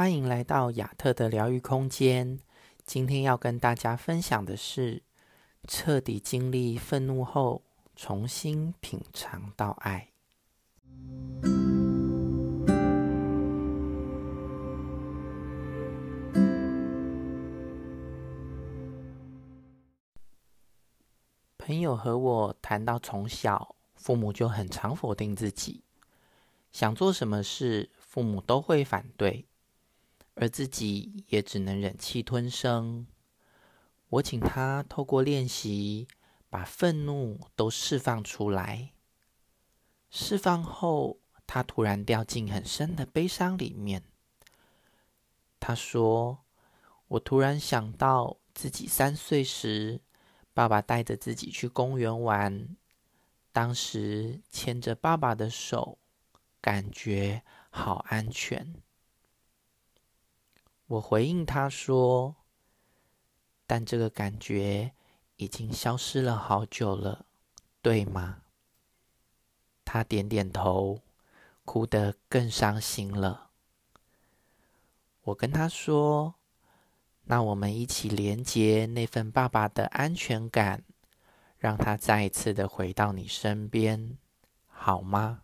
欢迎来到亚特的疗愈空间。今天要跟大家分享的是，彻底经历愤怒后，重新品尝到爱。朋友和我谈到，从小父母就很常否定自己，想做什么事，父母都会反对。而自己也只能忍气吞声。我请他透过练习，把愤怒都释放出来。释放后，他突然掉进很深的悲伤里面。他说：“我突然想到自己三岁时，爸爸带着自己去公园玩，当时牵着爸爸的手，感觉好安全。”我回应他说：“但这个感觉已经消失了好久了，对吗？”他点点头，哭得更伤心了。我跟他说：“那我们一起连接那份爸爸的安全感，让他再一次的回到你身边，好吗？”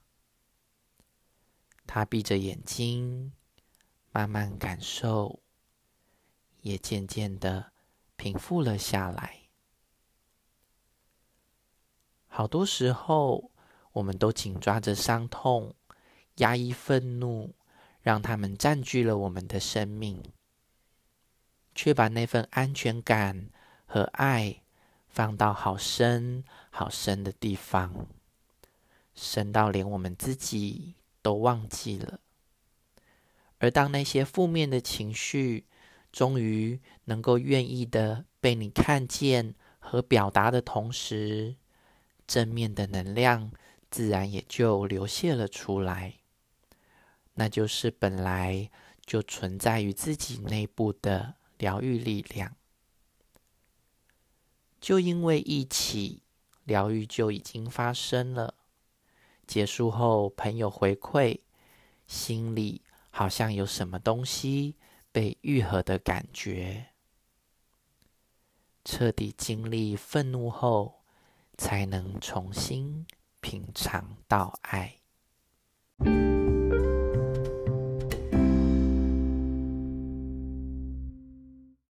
他闭着眼睛。慢慢感受，也渐渐的平复了下来。好多时候，我们都紧抓着伤痛，压抑愤怒，让他们占据了我们的生命，却把那份安全感和爱放到好深好深的地方，深到连我们自己都忘记了。而当那些负面的情绪终于能够愿意的被你看见和表达的同时，正面的能量自然也就流泻了出来。那就是本来就存在于自己内部的疗愈力量。就因为一起，疗愈就已经发生了。结束后，朋友回馈，心里。好像有什么东西被愈合的感觉。彻底经历愤怒后，才能重新品尝到爱。